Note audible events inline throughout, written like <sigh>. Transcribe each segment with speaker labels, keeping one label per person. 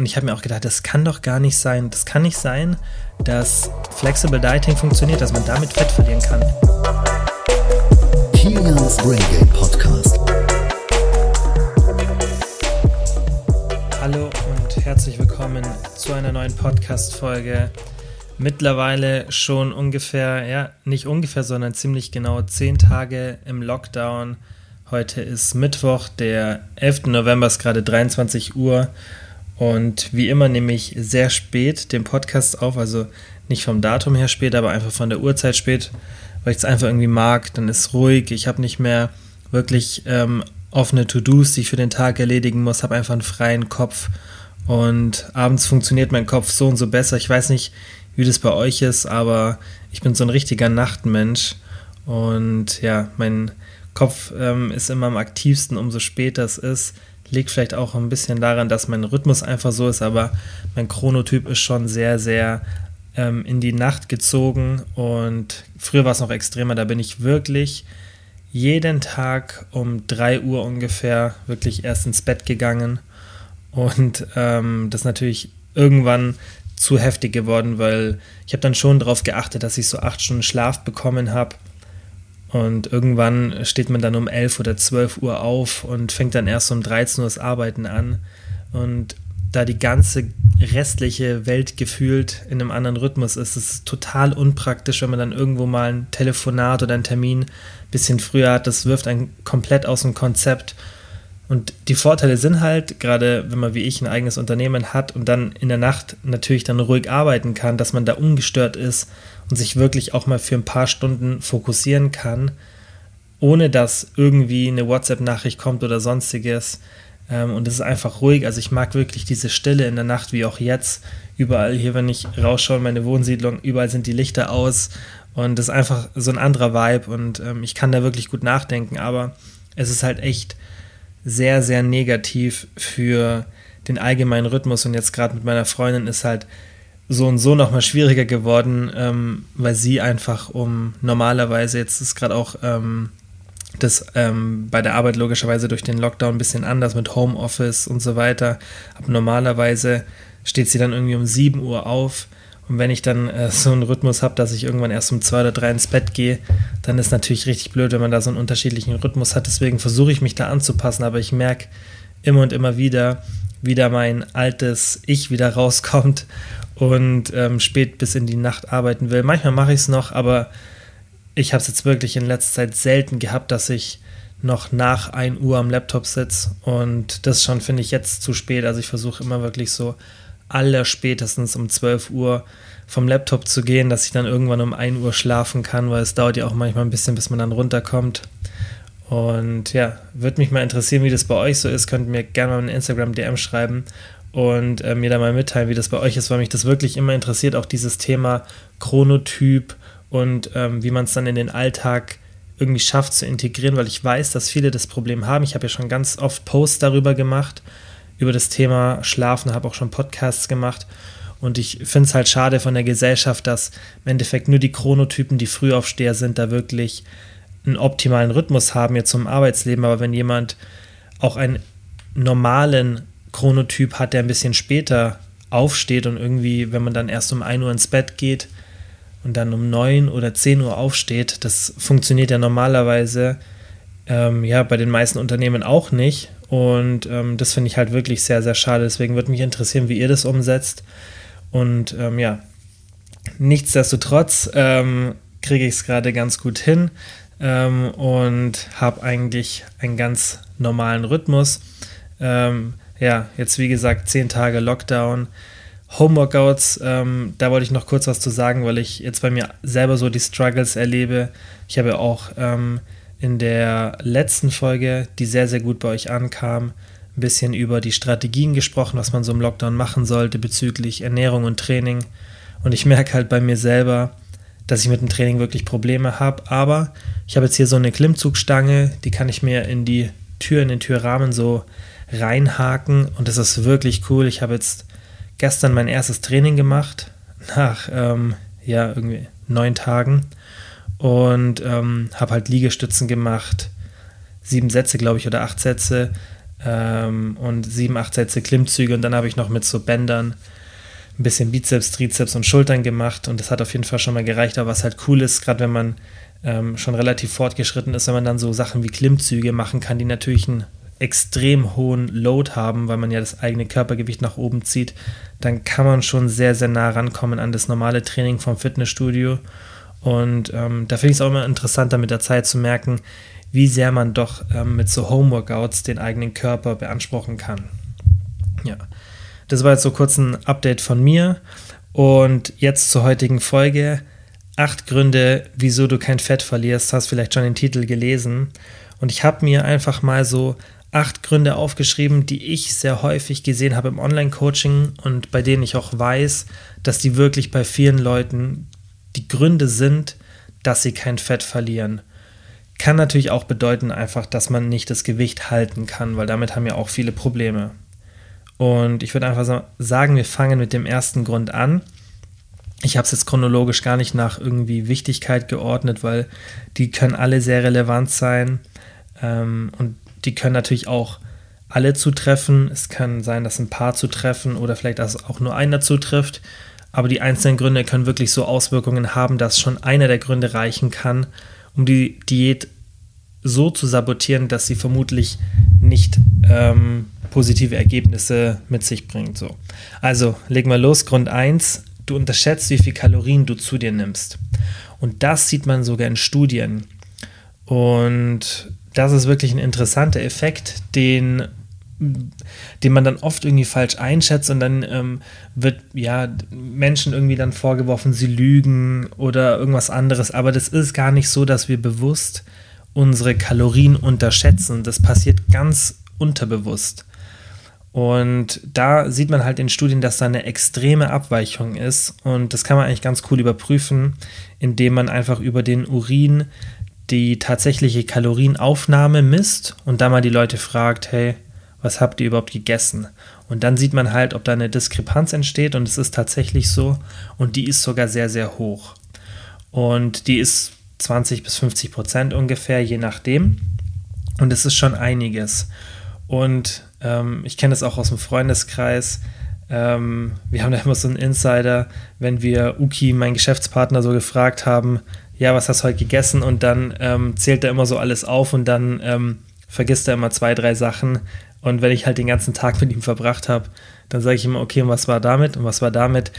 Speaker 1: Und ich habe mir auch gedacht, das kann doch gar nicht sein. Das kann nicht sein, dass Flexible Dieting funktioniert, dass man damit Fett verlieren kann.
Speaker 2: Kilians Brain Game Podcast.
Speaker 1: Hallo und herzlich willkommen zu einer neuen Podcast-Folge. Mittlerweile schon ungefähr, ja, nicht ungefähr, sondern ziemlich genau zehn Tage im Lockdown. Heute ist Mittwoch, der 11. November, ist gerade 23 Uhr. Und wie immer nehme ich sehr spät den Podcast auf, also nicht vom Datum her spät, aber einfach von der Uhrzeit spät, weil ich es einfach irgendwie mag. Dann ist ruhig, ich habe nicht mehr wirklich ähm, offene To-Dos, die ich für den Tag erledigen muss, habe einfach einen freien Kopf. Und abends funktioniert mein Kopf so und so besser. Ich weiß nicht, wie das bei euch ist, aber ich bin so ein richtiger Nachtmensch. Und ja, mein Kopf ähm, ist immer am aktivsten, umso später es ist Liegt vielleicht auch ein bisschen daran, dass mein Rhythmus einfach so ist, aber mein Chronotyp ist schon sehr, sehr ähm, in die Nacht gezogen und früher war es noch extremer, da bin ich wirklich jeden Tag um 3 Uhr ungefähr wirklich erst ins Bett gegangen und ähm, das ist natürlich irgendwann zu heftig geworden, weil ich habe dann schon darauf geachtet, dass ich so acht Stunden Schlaf bekommen habe und irgendwann steht man dann um 11 oder 12 Uhr auf und fängt dann erst um 13 Uhr das Arbeiten an. Und da die ganze restliche Welt gefühlt in einem anderen Rhythmus ist, ist es total unpraktisch, wenn man dann irgendwo mal ein Telefonat oder einen Termin ein bisschen früher hat. Das wirft einen komplett aus dem Konzept. Und die Vorteile sind halt, gerade wenn man wie ich ein eigenes Unternehmen hat und dann in der Nacht natürlich dann ruhig arbeiten kann, dass man da ungestört ist und sich wirklich auch mal für ein paar Stunden fokussieren kann, ohne dass irgendwie eine WhatsApp-Nachricht kommt oder sonstiges. Ähm, und es ist einfach ruhig. Also ich mag wirklich diese Stille in der Nacht, wie auch jetzt. Überall hier, wenn ich rausschaue in meine Wohnsiedlung, überall sind die Lichter aus. Und das ist einfach so ein anderer Vibe. Und ähm, ich kann da wirklich gut nachdenken. Aber es ist halt echt sehr, sehr negativ für den allgemeinen Rhythmus. Und jetzt gerade mit meiner Freundin ist halt so und so nochmal schwieriger geworden, ähm, weil sie einfach um normalerweise, jetzt ist gerade auch ähm, das ähm, bei der Arbeit logischerweise durch den Lockdown ein bisschen anders mit Homeoffice und so weiter. Aber normalerweise steht sie dann irgendwie um 7 Uhr auf. Und wenn ich dann äh, so einen Rhythmus habe, dass ich irgendwann erst um zwei oder drei ins Bett gehe, dann ist natürlich richtig blöd, wenn man da so einen unterschiedlichen Rhythmus hat. Deswegen versuche ich mich da anzupassen, aber ich merke immer und immer wieder, wie da mein altes Ich wieder <laughs> rauskommt und ähm, spät bis in die Nacht arbeiten will. Manchmal mache ich es noch, aber ich habe es jetzt wirklich in letzter Zeit selten gehabt, dass ich noch nach 1 Uhr am Laptop sitze und das schon finde ich jetzt zu spät. Also ich versuche immer wirklich so aller spätestens um 12 Uhr vom Laptop zu gehen, dass ich dann irgendwann um 1 Uhr schlafen kann, weil es dauert ja auch manchmal ein bisschen, bis man dann runterkommt. Und ja, würde mich mal interessieren, wie das bei euch so ist. Könnt ihr mir gerne mal eine Instagram-DM schreiben und äh, mir da mal mitteilen, wie das bei euch ist, weil mich das wirklich immer interessiert, auch dieses Thema Chronotyp und ähm, wie man es dann in den Alltag irgendwie schafft zu integrieren, weil ich weiß, dass viele das Problem haben. Ich habe ja schon ganz oft Posts darüber gemacht, über das Thema Schlafen, habe auch schon Podcasts gemacht. Und ich finde es halt schade von der Gesellschaft, dass im Endeffekt nur die Chronotypen, die Frühaufsteher sind, da wirklich einen optimalen Rhythmus haben jetzt zum Arbeitsleben. Aber wenn jemand auch einen normalen Chronotyp hat, der ein bisschen später aufsteht und irgendwie, wenn man dann erst um 1 Uhr ins Bett geht und dann um 9 oder 10 Uhr aufsteht, das funktioniert ja normalerweise ähm, ja bei den meisten Unternehmen auch nicht. Und ähm, das finde ich halt wirklich sehr, sehr schade. Deswegen würde mich interessieren, wie ihr das umsetzt. Und ähm, ja, nichtsdestotrotz ähm, kriege ich es gerade ganz gut hin ähm, und habe eigentlich einen ganz normalen Rhythmus. Ähm, ja, jetzt wie gesagt, zehn Tage Lockdown. Homeworkouts, ähm, da wollte ich noch kurz was zu sagen, weil ich jetzt bei mir selber so die Struggles erlebe. Ich habe auch ähm, in der letzten Folge, die sehr, sehr gut bei euch ankam, ein bisschen über die Strategien gesprochen, was man so im Lockdown machen sollte bezüglich Ernährung und Training. Und ich merke halt bei mir selber, dass ich mit dem Training wirklich Probleme habe. Aber ich habe jetzt hier so eine Klimmzugstange, die kann ich mir in die Tür, in den Türrahmen so reinhaken und das ist wirklich cool. Ich habe jetzt gestern mein erstes Training gemacht, nach ähm, ja, irgendwie neun Tagen und ähm, habe halt Liegestützen gemacht, sieben Sätze, glaube ich, oder acht Sätze. ähm, und sieben, acht Sätze Klimmzüge und dann habe ich noch mit so Bändern ein bisschen Bizeps, Trizeps und Schultern gemacht und das hat auf jeden Fall schon mal gereicht. Aber was halt cool ist, gerade wenn man ähm, schon relativ fortgeschritten ist, wenn man dann so Sachen wie Klimmzüge machen kann, die natürlich einen extrem hohen Load haben, weil man ja das eigene Körpergewicht nach oben zieht, dann kann man schon sehr, sehr nah rankommen an das normale Training vom Fitnessstudio. Und ähm, da finde ich es auch immer interessanter mit der Zeit zu merken, wie sehr man doch ähm, mit so Homeworkouts den eigenen Körper beanspruchen kann. Ja, das war jetzt so kurz ein Update von mir. Und jetzt zur heutigen Folge. Acht Gründe, wieso du kein Fett verlierst. Hast vielleicht schon den Titel gelesen. Und ich habe mir einfach mal so acht Gründe aufgeschrieben, die ich sehr häufig gesehen habe im Online-Coaching und bei denen ich auch weiß, dass die wirklich bei vielen Leuten die Gründe sind, dass sie kein Fett verlieren. Kann natürlich auch bedeuten einfach, dass man nicht das Gewicht halten kann, weil damit haben ja auch viele Probleme. Und ich würde einfach sagen, wir fangen mit dem ersten Grund an. Ich habe es jetzt chronologisch gar nicht nach irgendwie Wichtigkeit geordnet, weil die können alle sehr relevant sein. Ähm, und die können natürlich auch alle zutreffen. Es kann sein, dass ein paar zutreffen oder vielleicht, dass auch nur einer zutrifft. Aber die einzelnen Gründe können wirklich so Auswirkungen haben, dass schon einer der Gründe reichen kann, um die Diät so zu sabotieren, dass sie vermutlich nicht ähm, positive Ergebnisse mit sich bringt. So. Also leg mal los. Grund 1, du unterschätzt, wie viel Kalorien du zu dir nimmst. Und das sieht man sogar in Studien. Und das ist wirklich ein interessanter Effekt, den, den man dann oft irgendwie falsch einschätzt und dann ähm, wird ja Menschen irgendwie dann vorgeworfen, sie lügen oder irgendwas anderes. Aber das ist gar nicht so, dass wir bewusst unsere Kalorien unterschätzen. Das passiert ganz unterbewusst. Und da sieht man halt in Studien, dass da eine extreme Abweichung ist. Und das kann man eigentlich ganz cool überprüfen, indem man einfach über den Urin die tatsächliche Kalorienaufnahme misst und da mal die Leute fragt, hey, was habt ihr überhaupt gegessen? Und dann sieht man halt, ob da eine Diskrepanz entsteht und es ist tatsächlich so und die ist sogar sehr, sehr hoch. Und die ist 20 bis 50 Prozent ungefähr, je nachdem. Und es ist schon einiges. Und ähm, ich kenne das auch aus dem Freundeskreis. Ähm, wir haben da immer so einen Insider, wenn wir Uki, mein Geschäftspartner, so gefragt haben, ja, was hast du heute gegessen? Und dann ähm, zählt er immer so alles auf und dann ähm, vergisst er immer zwei, drei Sachen. Und wenn ich halt den ganzen Tag mit ihm verbracht habe, dann sage ich immer, okay, und was war damit und was war damit?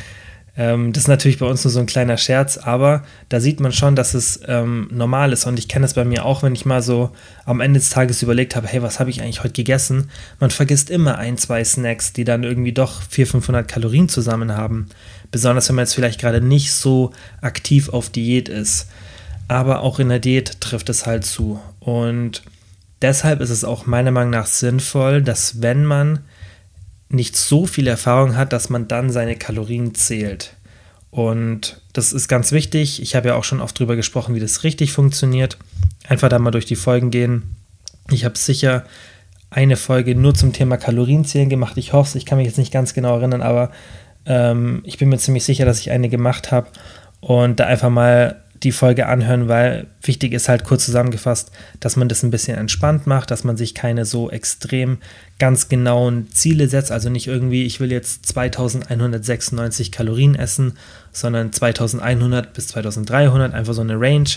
Speaker 1: Ähm, das ist natürlich bei uns nur so ein kleiner Scherz, aber da sieht man schon, dass es ähm, normal ist. Und ich kenne es bei mir auch, wenn ich mal so am Ende des Tages überlegt habe, hey, was habe ich eigentlich heute gegessen? Man vergisst immer ein, zwei Snacks, die dann irgendwie doch 400, 500 Kalorien zusammen haben. Besonders wenn man jetzt vielleicht gerade nicht so aktiv auf Diät ist. Aber auch in der Diät trifft es halt zu. Und deshalb ist es auch meiner Meinung nach sinnvoll, dass wenn man nicht so viel Erfahrung hat, dass man dann seine Kalorien zählt. Und das ist ganz wichtig. Ich habe ja auch schon oft darüber gesprochen, wie das richtig funktioniert. Einfach da mal durch die Folgen gehen. Ich habe sicher eine Folge nur zum Thema Kalorienzählen gemacht. Ich hoffe, ich kann mich jetzt nicht ganz genau erinnern, aber ähm, ich bin mir ziemlich sicher, dass ich eine gemacht habe und da einfach mal die Folge anhören, weil wichtig ist halt kurz zusammengefasst, dass man das ein bisschen entspannt macht, dass man sich keine so extrem ganz genauen Ziele setzt. Also nicht irgendwie, ich will jetzt 2196 Kalorien essen, sondern 2100 bis 2300, einfach so eine Range.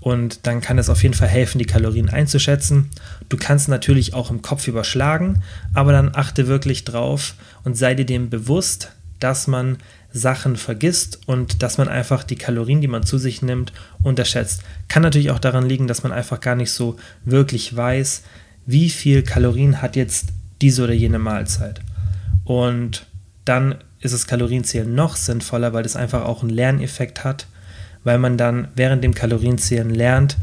Speaker 1: Und dann kann es auf jeden Fall helfen, die Kalorien einzuschätzen. Du kannst natürlich auch im Kopf überschlagen, aber dann achte wirklich drauf und sei dir dem bewusst, dass man Sachen vergisst und dass man einfach die Kalorien, die man zu sich nimmt, unterschätzt. Kann natürlich auch daran liegen, dass man einfach gar nicht so wirklich weiß, wie viel Kalorien hat jetzt diese oder jene Mahlzeit. Und dann ist das Kalorienzählen noch sinnvoller, weil das einfach auch einen Lerneffekt hat, weil man dann während dem Kalorienzählen lernt,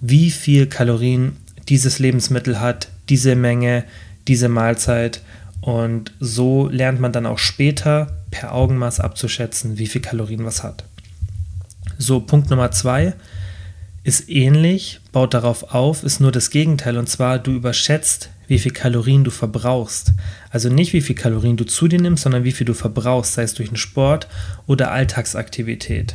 Speaker 1: wie viel Kalorien dieses Lebensmittel hat, diese Menge, diese Mahlzeit. Und so lernt man dann auch später per Augenmaß abzuschätzen, wie viel Kalorien was hat. So, Punkt Nummer zwei ist ähnlich, baut darauf auf, ist nur das Gegenteil. Und zwar, du überschätzt, wie viel Kalorien du verbrauchst. Also nicht, wie viel Kalorien du zu dir nimmst, sondern wie viel du verbrauchst, sei es durch einen Sport oder Alltagsaktivität.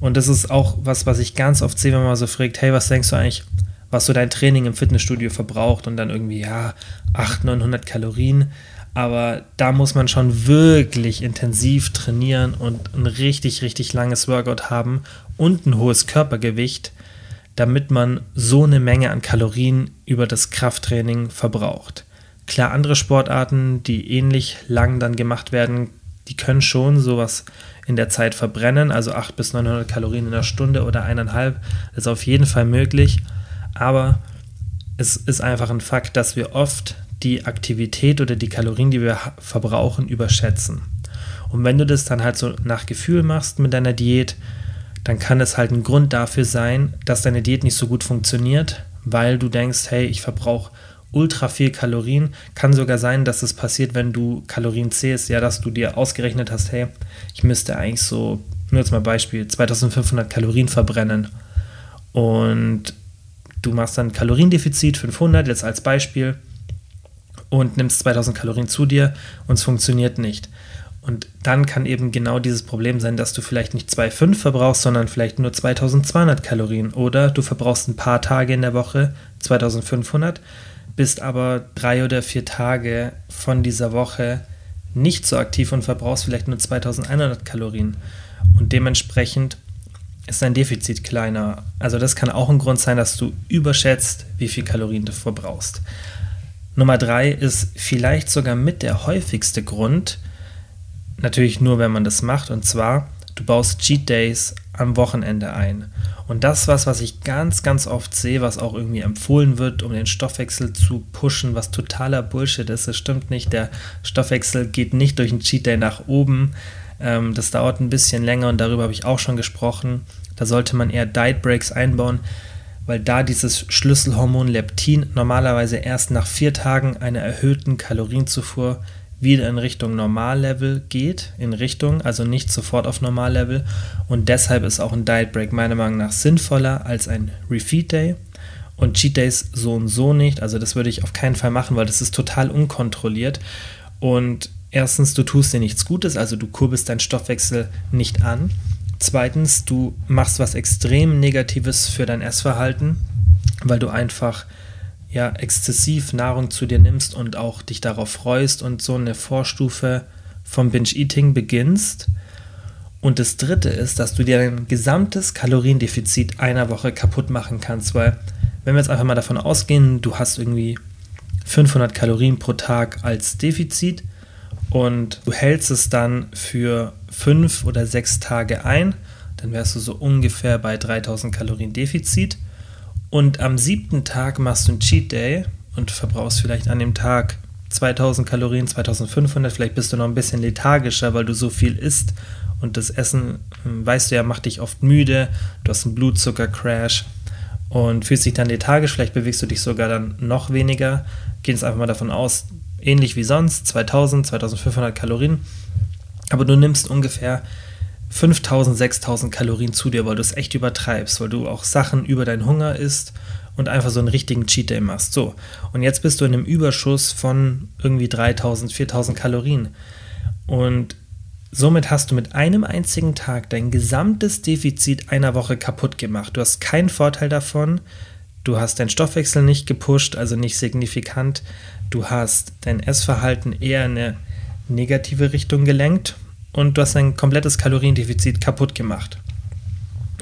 Speaker 1: Und das ist auch was, was ich ganz oft sehe, wenn man so fragt, hey, was denkst du eigentlich, was so dein Training im Fitnessstudio verbraucht und dann irgendwie, ja, 800, 900 Kalorien. Aber da muss man schon wirklich intensiv trainieren und ein richtig, richtig langes Workout haben und ein hohes Körpergewicht, damit man so eine Menge an Kalorien über das Krafttraining verbraucht. Klar, andere Sportarten, die ähnlich lang dann gemacht werden, die können schon sowas in der Zeit verbrennen, also 800 bis 900 Kalorien in der Stunde oder eineinhalb, ist auf jeden Fall möglich. Aber es ist einfach ein Fakt, dass wir oft die Aktivität oder die Kalorien, die wir verbrauchen, überschätzen. Und wenn du das dann halt so nach Gefühl machst mit deiner Diät, dann kann es halt ein Grund dafür sein, dass deine Diät nicht so gut funktioniert, weil du denkst, hey, ich verbrauche ultra viel Kalorien. Kann sogar sein, dass es passiert, wenn du Kalorien zählst, ja, dass du dir ausgerechnet hast, hey, ich müsste eigentlich so, nur jetzt mal Beispiel, 2500 Kalorien verbrennen. Und du machst dann Kaloriendefizit 500, jetzt als Beispiel, und nimmst 2000 Kalorien zu dir und es funktioniert nicht. Und dann kann eben genau dieses Problem sein, dass du vielleicht nicht 2,5 verbrauchst, sondern vielleicht nur 2200 Kalorien. Oder du verbrauchst ein paar Tage in der Woche 2500, bist aber drei oder vier Tage von dieser Woche nicht so aktiv und verbrauchst vielleicht nur 2100 Kalorien. Und dementsprechend ist dein Defizit kleiner. Also das kann auch ein Grund sein, dass du überschätzt, wie viel Kalorien du verbrauchst. Nummer drei ist vielleicht sogar mit der häufigste Grund, natürlich nur, wenn man das macht, und zwar, du baust Cheat Days am Wochenende ein. Und das was, was ich ganz, ganz oft sehe, was auch irgendwie empfohlen wird, um den Stoffwechsel zu pushen, was totaler Bullshit ist. Das stimmt nicht. Der Stoffwechsel geht nicht durch einen Cheat Day nach oben. Ähm, das dauert ein bisschen länger und darüber habe ich auch schon gesprochen. Da sollte man eher Diet Breaks einbauen, weil da dieses Schlüsselhormon Leptin normalerweise erst nach vier Tagen einer erhöhten Kalorienzufuhr wieder in Richtung Normallevel geht, in Richtung, also nicht sofort auf Normallevel. Und deshalb ist auch ein Diet Break meiner Meinung nach sinnvoller als ein Refeed Day. Und Cheat Days so und so nicht. Also das würde ich auf keinen Fall machen, weil das ist total unkontrolliert. Und erstens, du tust dir nichts Gutes, also du kurbelst deinen Stoffwechsel nicht an. Zweitens, du machst was extrem Negatives für dein Essverhalten, weil du einfach ja exzessiv Nahrung zu dir nimmst und auch dich darauf freust und so eine Vorstufe vom Binge-Eating beginnst. Und das dritte ist, dass du dir dein gesamtes Kaloriendefizit einer Woche kaputt machen kannst, weil wenn wir jetzt einfach mal davon ausgehen, du hast irgendwie 500 Kalorien pro Tag als Defizit und du hältst es dann für fünf oder sechs Tage ein, dann wärst du so ungefähr bei 3000 Kalorien Defizit. Und am siebten Tag machst du einen Cheat Day und verbrauchst vielleicht an dem Tag 2000 Kalorien, 2500, vielleicht bist du noch ein bisschen lethargischer, weil du so viel isst. Und das Essen, hm, weißt du ja, macht dich oft müde, du hast einen Blutzuckercrash und fühlst dich dann lethargisch, vielleicht bewegst du dich sogar dann noch weniger. Gehen jetzt einfach mal davon aus, ähnlich wie sonst, 2000, 2500 Kalorien, aber du nimmst ungefähr 5000, 6000 Kalorien zu dir, weil du es echt übertreibst, weil du auch Sachen über deinen Hunger isst und einfach so einen richtigen Cheat Day machst. So, und jetzt bist du in einem Überschuss von irgendwie 3000, 4000 Kalorien. Und somit hast du mit einem einzigen Tag dein gesamtes Defizit einer Woche kaputt gemacht. Du hast keinen Vorteil davon. Du hast deinen Stoffwechsel nicht gepusht, also nicht signifikant. Du hast dein Essverhalten eher in eine negative Richtung gelenkt und du hast ein komplettes Kaloriendefizit kaputt gemacht.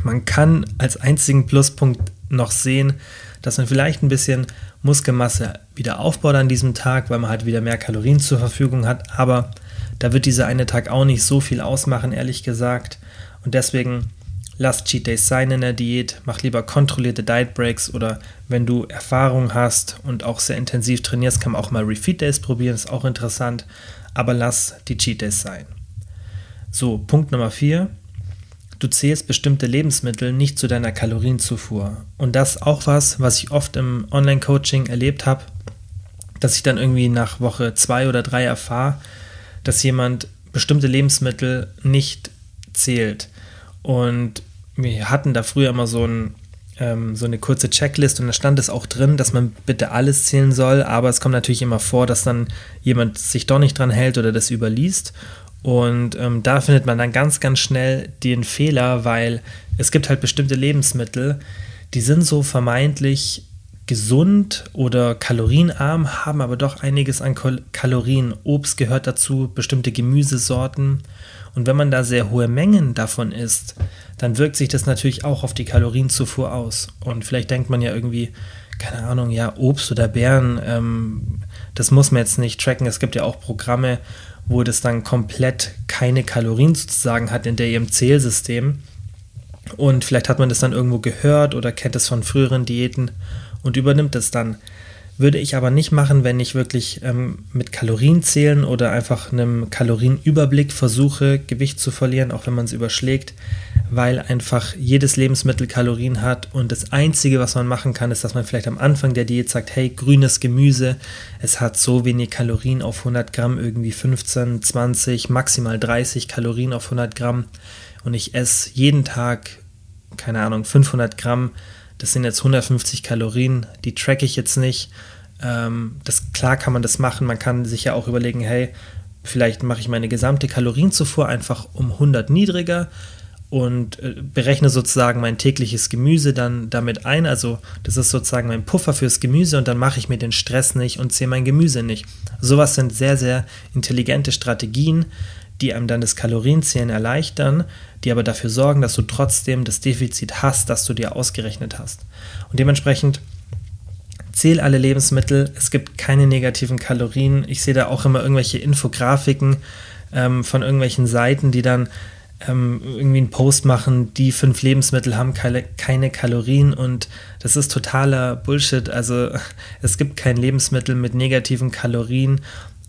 Speaker 1: Man kann als einzigen Pluspunkt noch sehen, dass man vielleicht ein bisschen Muskelmasse wieder aufbaut an diesem Tag, weil man halt wieder mehr Kalorien zur Verfügung hat, aber da wird dieser eine Tag auch nicht so viel ausmachen, ehrlich gesagt. Und deswegen lass Cheat Days sein in der Diät, mach lieber kontrollierte Diet Breaks oder wenn du Erfahrung hast und auch sehr intensiv trainierst, kann man auch mal Refeed Days probieren, ist auch interessant, aber lass die Cheat Days sein. So, Punkt Nummer 4. Du zählst bestimmte Lebensmittel nicht zu deiner Kalorienzufuhr. Und das auch was, was ich oft im Online-Coaching erlebt habe, dass ich dann irgendwie nach Woche 2 oder 3 erfahre, dass jemand bestimmte Lebensmittel nicht zählt. Und wir hatten da früher immer so, ein, ähm, so eine kurze Checklist und da stand es auch drin, dass man bitte alles zählen soll, aber es kommt natürlich immer vor, dass dann jemand sich doch nicht dran hält oder das überliest. Und ähm, da findet man dann ganz, ganz schnell den Fehler, weil es gibt halt bestimmte Lebensmittel, die sind so vermeintlich gesund oder kalorienarm, haben aber doch einiges an Kalorien. Obst gehört dazu, bestimmte Gemüsesorten. Und wenn man da sehr hohe Mengen davon isst, dann wirkt sich das natürlich auch auf die Kalorienzufuhr aus. Und vielleicht denkt man ja irgendwie, keine Ahnung, ja, Obst oder Beeren, ähm, das muss man jetzt nicht tracken. Es gibt ja auch Programme, wo das dann komplett keine Kalorien sozusagen hat in der ihrem Zählsystem. Und vielleicht hat man das dann irgendwo gehört oder kennt es von früheren Diäten und übernimmt es dann. Würde ich aber nicht machen, wenn ich wirklich ähm, mit Kalorien zählen oder einfach einem Kalorienüberblick versuche, Gewicht zu verlieren, auch wenn man es überschlägt, weil einfach jedes Lebensmittel Kalorien hat und das Einzige, was man machen kann, ist, dass man vielleicht am Anfang der Diät sagt, hey, grünes Gemüse, es hat so wenig Kalorien auf 100 Gramm, irgendwie 15, 20, maximal 30 Kalorien auf 100 Gramm und ich esse jeden Tag, keine Ahnung, 500 Gramm das sind jetzt 150 Kalorien, die tracke ich jetzt nicht. Ähm, das, klar kann man das machen, man kann sich ja auch überlegen, hey, vielleicht mache ich meine gesamte Kalorienzufuhr einfach um 100 niedriger und äh, berechne sozusagen mein tägliches Gemüse dann damit ein. Also das ist sozusagen mein Puffer fürs Gemüse und dann mache ich mir den Stress nicht und zähle mein Gemüse nicht. Sowas sind sehr, sehr intelligente Strategien, die einem dann das Kalorienzählen erleichtern, die aber dafür sorgen, dass du trotzdem das Defizit hast, das du dir ausgerechnet hast. Und dementsprechend zähl alle Lebensmittel, es gibt keine negativen Kalorien. Ich sehe da auch immer irgendwelche Infografiken ähm, von irgendwelchen Seiten, die dann ähm, irgendwie einen Post machen, die fünf Lebensmittel haben keine, Kalorien und das ist totaler Bullshit. Also <laughs> es gibt kein Lebensmittel mit negativen Kalorien.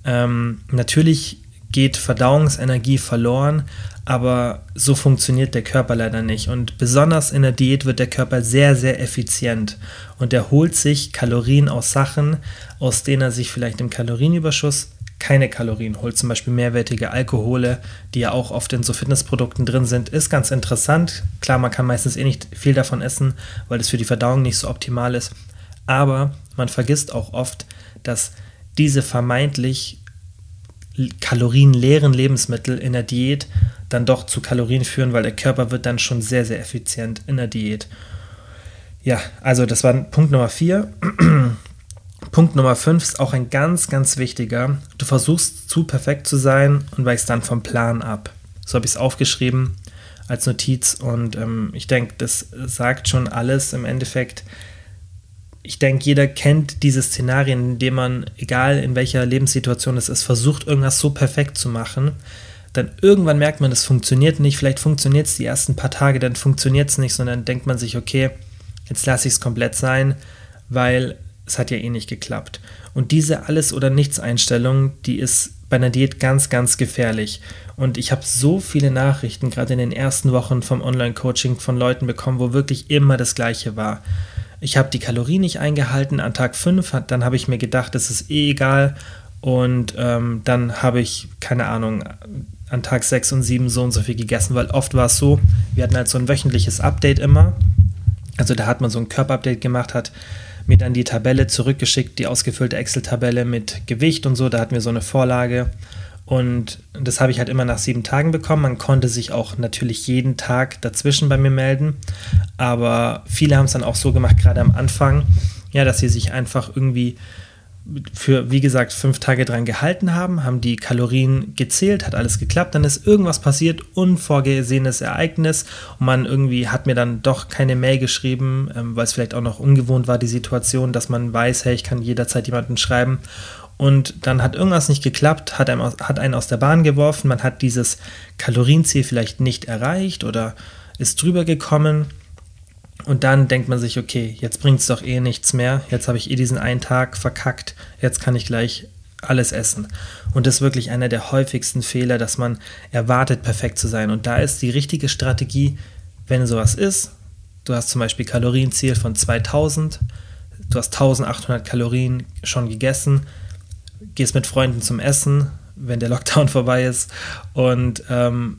Speaker 1: Ähm, natürlich geht Verdauungsenergie verloren, aber so funktioniert der Körper leider nicht. Und besonders in der Diät wird der Körper sehr, sehr effizient und er holt sich Kalorien aus Sachen, aus denen er sich vielleicht im Kalorienüberschuss keine Kalorien holt, zum Beispiel mehrwertige Alkohole, die ja auch oft in so Fitnessprodukten drin sind, ist ganz interessant. Klar, man kann meistens eh nicht viel davon essen, weil es für die Verdauung nicht so optimal ist. Aber man vergisst auch oft, dass diese vermeintlich kalorienleeren Lebensmittel in der Diät dann doch zu Kalorien führen, weil der Körper wird dann schon sehr, sehr effizient in der Diät. Ja, also das war Punkt Nummer 4. <clears throat> Punkt Nummer 5 ist auch ein ganz, ganz wichtiger. Du versuchst zu perfekt zu sein und weichst dann vom Plan ab. So habe ich es aufgeschrieben als Notiz und ähm, ich denke, das sagt schon alles im Endeffekt ich denke, jeder kennt diese Szenarien, in denen man, egal in welcher Lebenssituation es ist, versucht, irgendwas so perfekt zu machen. Dann irgendwann merkt man, es funktioniert nicht. Vielleicht funktioniert es die ersten paar Tage, dann funktioniert es nicht, sondern denkt man sich, okay, jetzt lasse ich es komplett sein, weil es hat ja eh nicht geklappt. Und diese Alles- oder Nichts-Einstellung, die ist bei einer Diät ganz, ganz gefährlich. Und ich habe so viele Nachrichten, gerade in den ersten Wochen vom Online-Coaching von Leuten bekommen, wo wirklich immer das Gleiche war ich habe die Kalorien nicht eingehalten an Tag 5, dann habe ich mir gedacht, es ist eh egal. Und ähm, dann habe ich, keine Ahnung, an Tag 6 und 7 so und so viel gegessen, weil oft war es so, wir hatten halt so ein wöchentliches Update immer. Also da hat man so ein Körperupdate gemacht, hat mir dann die Tabelle zurückgeschickt, die ausgefüllte Excel-Tabelle mit Gewicht und so, da hatten wir so eine Vorlage. Und das habe ich halt immer nach sieben Tagen bekommen. Man konnte sich auch natürlich jeden Tag dazwischen bei mir melden. Aber viele haben es dann auch so gemacht, gerade am Anfang, ja, dass sie sich einfach irgendwie für, wie gesagt, fünf Tage dran gehalten haben, haben die Kalorien gezählt, hat alles geklappt, dann ist irgendwas passiert, unvorgesehenes Ereignis und man irgendwie hat mir dann doch keine Mail geschrieben, ähm, weil es vielleicht auch noch ungewohnt war, die Situation, dass man weiß, hey, ich kann jederzeit jemanden schreiben und dann hat irgendwas nicht geklappt, hat, einem, hat einen aus der Bahn geworfen, man hat dieses Kalorienziel vielleicht nicht erreicht oder ist drüber gekommen und dann denkt man sich, okay, jetzt bringt es doch eh nichts mehr, jetzt habe ich eh diesen einen Tag verkackt, jetzt kann ich gleich alles essen. Und das ist wirklich einer der häufigsten Fehler, dass man erwartet, perfekt zu sein. Und da ist die richtige Strategie, wenn sowas ist, du hast zum Beispiel Kalorienziel von 2000, du hast 1800 Kalorien schon gegessen, gehst mit Freunden zum Essen, wenn der Lockdown <laughs> vorbei ist und ähm,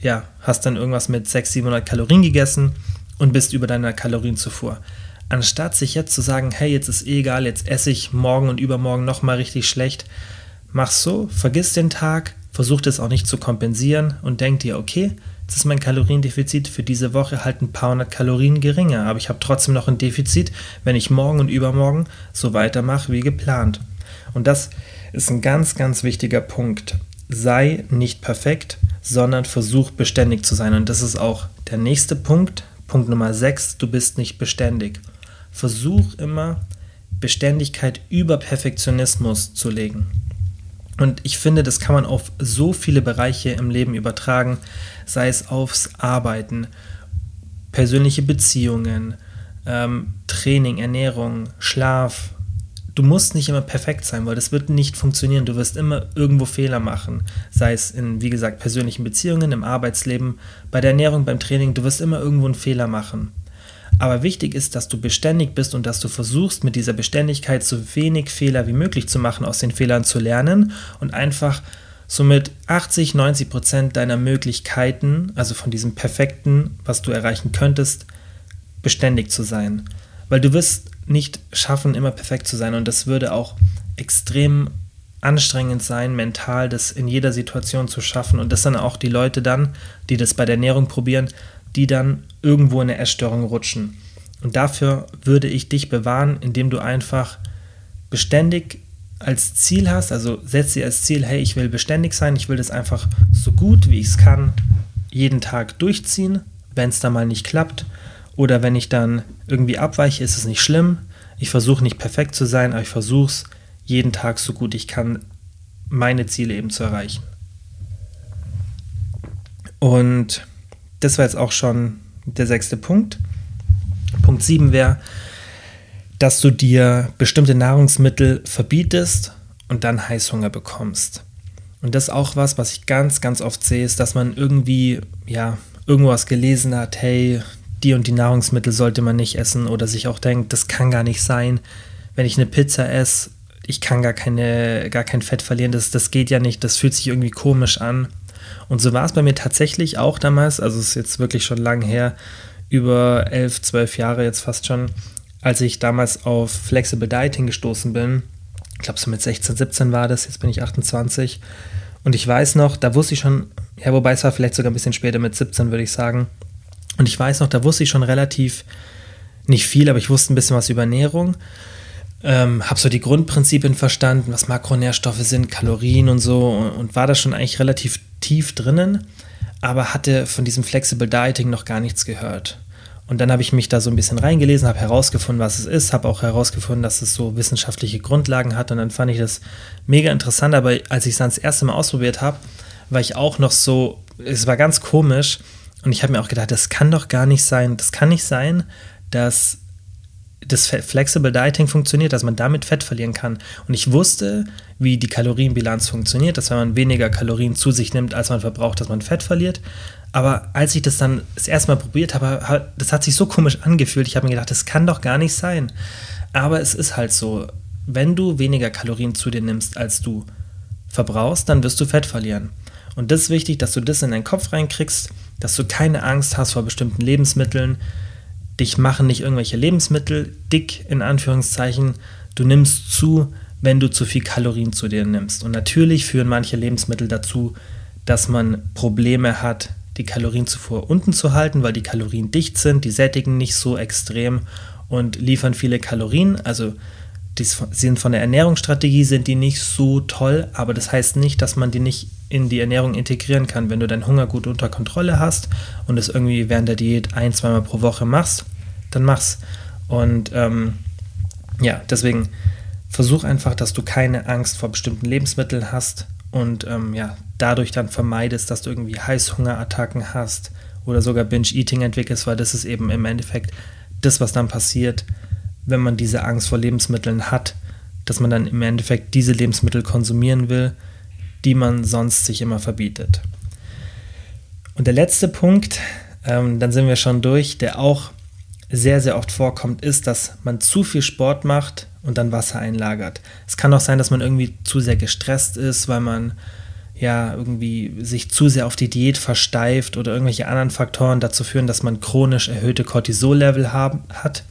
Speaker 1: ja, hast dann irgendwas mit 600, 700 Kalorien gegessen und bist über deiner Kalorienzufuhr. Anstatt sich jetzt zu sagen, hey, jetzt ist eh egal, jetzt esse ich morgen und übermorgen nochmal richtig schlecht, mach so, vergiss den Tag, versuch das auch nicht zu kompensieren und denk dir, okay, Jetzt ist mein Kaloriendefizit für diese Woche halt ein paar hundert Kalorien geringer, aber ich habe trotzdem noch ein Defizit, wenn ich morgen und übermorgen so weitermache wie geplant. Und das ist ein ganz, ganz wichtiger Punkt. Sei nicht perfekt, sondern versuch beständig zu sein. Und das ist auch der nächste Punkt. Punkt Nummer 6, du bist nicht beständig. Versuch immer Beständigkeit über Perfektionismus zu legen. Und ich finde, das kann man auf so viele Bereiche im Leben übertragen, sei es aufs Arbeiten, persönliche Beziehungen, ähm, Training, Ernährung, Schlaf. Du musst nicht immer perfekt sein, weil das wird nicht funktionieren. Du wirst immer irgendwo Fehler machen, sei es in, wie gesagt, persönlichen Beziehungen, im Arbeitsleben, bei der Ernährung, beim Training. Du wirst immer irgendwo einen Fehler machen. Aber wichtig ist, dass du beständig bist und dass du versuchst, mit dieser Beständigkeit so wenig Fehler wie möglich zu machen, aus den Fehlern zu lernen und einfach somit 80, 90 Prozent deiner Möglichkeiten, also von diesem Perfekten, was du erreichen könntest, beständig zu sein. Weil du wirst nicht schaffen, immer perfekt zu sein und das würde auch extrem anstrengend sein, mental das in jeder Situation zu schaffen. Und das sind auch die Leute dann, die das bei der Ernährung probieren, die dann irgendwo in eine Essstörung rutschen. Und dafür würde ich dich bewahren, indem du einfach beständig als Ziel hast, also setz dir als Ziel, hey, ich will beständig sein, ich will das einfach so gut wie ich es kann jeden Tag durchziehen, wenn es dann mal nicht klappt oder wenn ich dann irgendwie abweiche, ist es nicht schlimm. Ich versuche nicht perfekt zu sein, aber ich versuche es jeden Tag so gut ich kann, meine Ziele eben zu erreichen. Und das war jetzt auch schon der sechste Punkt. Punkt 7 wäre, dass du dir bestimmte Nahrungsmittel verbietest und dann Heißhunger bekommst. Und das ist auch was, was ich ganz, ganz oft sehe, ist, dass man irgendwie, ja, irgendwas gelesen hat, hey, die und die Nahrungsmittel sollte man nicht essen oder sich auch denkt, das kann gar nicht sein, wenn ich eine Pizza esse, ich kann gar, keine, gar kein Fett verlieren, das, das geht ja nicht, das fühlt sich irgendwie komisch an. Und so war es bei mir tatsächlich auch damals, also es ist jetzt wirklich schon lang her, über elf, zwölf Jahre jetzt fast schon, als ich damals auf Flexible Dieting gestoßen bin. Ich glaube, so mit 16, 17 war das, jetzt bin ich 28. Und ich weiß noch, da wusste ich schon, ja, wobei es war vielleicht sogar ein bisschen später mit 17, würde ich sagen. Und ich weiß noch, da wusste ich schon relativ, nicht viel, aber ich wusste ein bisschen was über Ernährung. Ähm, habe so die Grundprinzipien verstanden, was Makronährstoffe sind, Kalorien und so und, und war da schon eigentlich relativ tief drinnen, aber hatte von diesem Flexible Dieting noch gar nichts gehört. Und dann habe ich mich da so ein bisschen reingelesen, habe herausgefunden, was es ist, habe auch herausgefunden, dass es so wissenschaftliche Grundlagen hat und dann fand ich das mega interessant, aber als ich es dann das erste Mal ausprobiert habe, war ich auch noch so, es war ganz komisch und ich habe mir auch gedacht, das kann doch gar nicht sein, das kann nicht sein, dass das Flexible Dieting funktioniert, dass man damit Fett verlieren kann. Und ich wusste, wie die Kalorienbilanz funktioniert, dass wenn man weniger Kalorien zu sich nimmt, als man verbraucht, dass man Fett verliert. Aber als ich das dann das erste Mal probiert habe, das hat sich so komisch angefühlt. Ich habe mir gedacht, das kann doch gar nicht sein. Aber es ist halt so, wenn du weniger Kalorien zu dir nimmst, als du verbrauchst, dann wirst du Fett verlieren. Und das ist wichtig, dass du das in deinen Kopf reinkriegst, dass du keine Angst hast vor bestimmten Lebensmitteln, dich machen nicht irgendwelche Lebensmittel dick in Anführungszeichen. Du nimmst zu, wenn du zu viel Kalorien zu dir nimmst. Und natürlich führen manche Lebensmittel dazu, dass man Probleme hat, die Kalorienzufuhr unten zu halten, weil die Kalorien dicht sind, die sättigen nicht so extrem und liefern viele Kalorien. Also die sind von der Ernährungsstrategie sind die nicht so toll, aber das heißt nicht, dass man die nicht in die Ernährung integrieren kann. Wenn du deinen Hunger gut unter Kontrolle hast und es irgendwie während der Diät ein, zweimal pro Woche machst, dann mach's. Und ähm, ja, deswegen versuch einfach, dass du keine Angst vor bestimmten Lebensmitteln hast und ähm, ja, dadurch dann vermeidest, dass du irgendwie Heißhungerattacken hast oder sogar Binge-Eating entwickelst, weil das ist eben im Endeffekt das, was dann passiert, wenn man diese Angst vor Lebensmitteln hat, dass man dann im Endeffekt diese Lebensmittel konsumieren will, die man sonst sich immer verbietet. Und der letzte Punkt, ähm, dann sind wir schon durch, der auch sehr, sehr oft vorkommt, ist, dass man zu viel Sport macht und dann Wasser einlagert. Es kann auch sein, dass man irgendwie zu sehr gestresst ist, weil man ja irgendwie sich zu sehr auf die Diät versteift oder irgendwelche anderen Faktoren dazu führen, dass man chronisch erhöhte Cortisol-Level hat.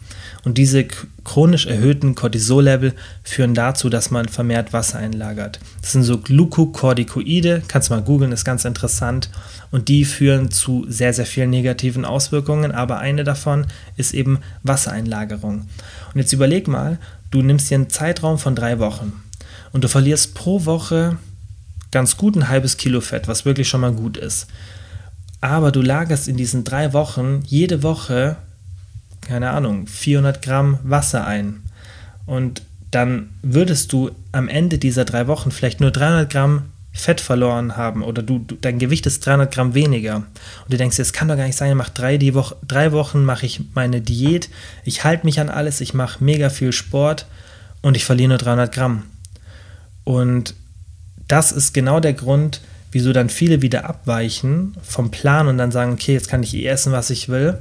Speaker 1: Und diese chronisch erhöhten Cortisol-Level führen dazu, dass man vermehrt Wasser einlagert. Das sind so Glukokortikoide, kannst du mal googeln, ist ganz interessant. Und die führen zu sehr, sehr vielen negativen Auswirkungen, aber eine davon ist eben Wassereinlagerung. Und jetzt überleg mal, du nimmst dir einen Zeitraum von drei Wochen und du verlierst pro Woche ganz gut ein halbes Kilo Fett, was wirklich schon mal gut ist. Aber du lagerst in diesen drei Wochen jede Woche, keine Ahnung, 400 Gramm Wasser ein. Und dann würdest du am Ende dieser drei Wochen vielleicht nur 300 Gramm Fett verloren haben oder du, du, dein Gewicht ist 300 Gramm weniger und du denkst, das kann doch gar nicht sein, ich mache drei, die Woche, drei Wochen mache ich meine Diät, ich halte mich an alles, ich mache mega viel Sport und ich verliere nur 300 Gramm. Und das ist genau der Grund, wieso dann viele wieder abweichen vom Plan und dann sagen, okay, jetzt kann ich eh essen, was ich will.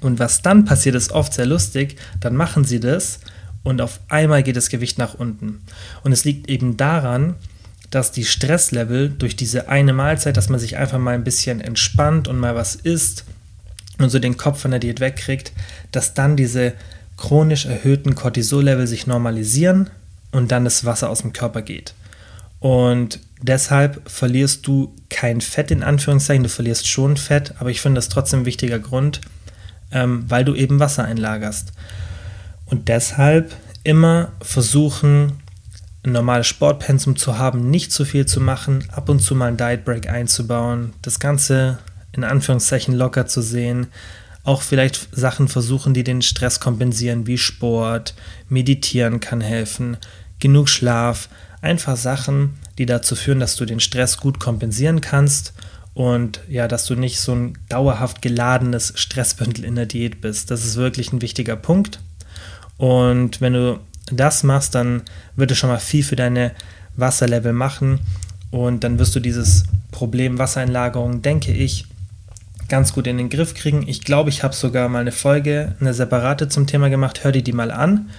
Speaker 1: Und was dann passiert, ist oft sehr lustig. Dann machen sie das und auf einmal geht das Gewicht nach unten. Und es liegt eben daran, dass die Stresslevel durch diese eine Mahlzeit, dass man sich einfach mal ein bisschen entspannt und mal was isst und so den Kopf von der Diät wegkriegt, dass dann diese chronisch erhöhten Cortisol-Level sich normalisieren und dann das Wasser aus dem Körper geht. Und deshalb verlierst du kein Fett in Anführungszeichen, du verlierst schon Fett, aber ich finde das trotzdem ein wichtiger Grund, ähm, weil du eben Wasser einlagerst. Und deshalb immer versuchen, ein normales Sportpensum zu haben, nicht zu viel zu machen, ab und zu mal einen Diet Break einzubauen, das Ganze in Anführungszeichen locker zu sehen, auch vielleicht Sachen versuchen, die den Stress kompensieren, wie Sport, meditieren kann helfen, genug Schlaf, einfach Sachen, die dazu führen, dass du den Stress gut kompensieren kannst und ja, dass du nicht so ein dauerhaft geladenes Stressbündel in der Diät bist. Das ist wirklich ein wichtiger Punkt. Und wenn du das machst, dann wird es schon mal viel für deine Wasserlevel machen und dann wirst du dieses Problem Wassereinlagerung, denke ich, ganz gut in den Griff kriegen. Ich glaube, ich habe sogar mal eine Folge, eine separate zum Thema gemacht. Hör dir die mal an.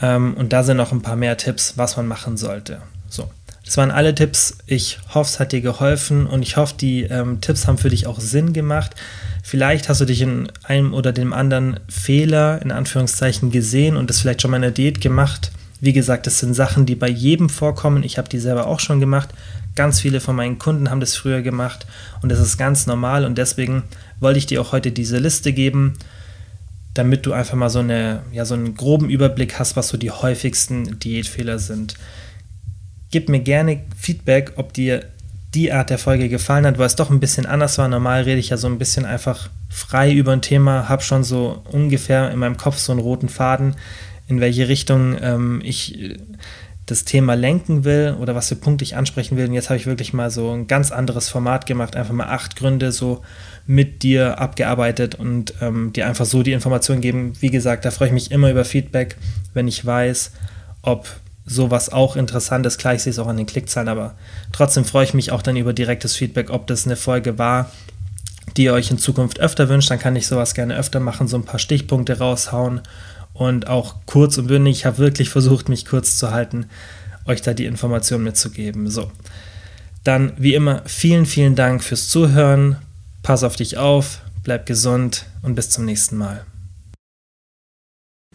Speaker 1: Ähm, und da sind noch ein paar mehr Tipps, was man machen sollte. So, das waren alle Tipps. Ich hoffe, es hat dir geholfen und ich hoffe, die ähm, Tipps haben für dich auch Sinn gemacht. Vielleicht hast du dich in einem oder dem anderen Fehler in Anführungszeichen gesehen und das vielleicht schon mal in der Diät gemacht. Wie gesagt, das sind Sachen, die bei jedem vorkommen. Ich habe die selber auch schon gemacht. Ganz viele von meinen Kunden haben das früher gemacht und das ist ganz normal und deswegen wollte ich dir auch heute diese Liste geben damit du einfach mal so, eine, ja, so einen groben Überblick hast, was so die häufigsten Diätfehler sind. Gib mir gerne Feedback, ob dir die Art der Folge gefallen hat, weil es doch ein bisschen anders war. Normal rede ich ja so ein bisschen einfach frei über ein Thema, habe schon so ungefähr in meinem Kopf so einen roten Faden, in welche Richtung ähm, ich äh, das Thema lenken will oder was für Punkte ich ansprechen will. Und jetzt habe ich wirklich mal so ein ganz anderes Format gemacht, einfach mal acht Gründe so mit dir abgearbeitet und ähm, dir einfach so die Informationen geben. Wie gesagt, da freue ich mich immer über Feedback, wenn ich weiß, ob sowas auch interessant ist. Klar, ich sehe es auch an den Klickzahlen, aber trotzdem freue ich mich auch dann über direktes Feedback, ob das eine Folge war, die ihr euch in Zukunft öfter wünscht. Dann kann ich sowas gerne öfter machen, so ein paar Stichpunkte raushauen und auch kurz und bündig. Ich habe wirklich versucht, mich kurz zu halten, euch da die Informationen mitzugeben. So. Dann, wie immer, vielen, vielen Dank fürs Zuhören. Pass auf dich auf, bleib gesund und bis zum nächsten Mal.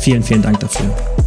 Speaker 1: Vielen, vielen Dank dafür.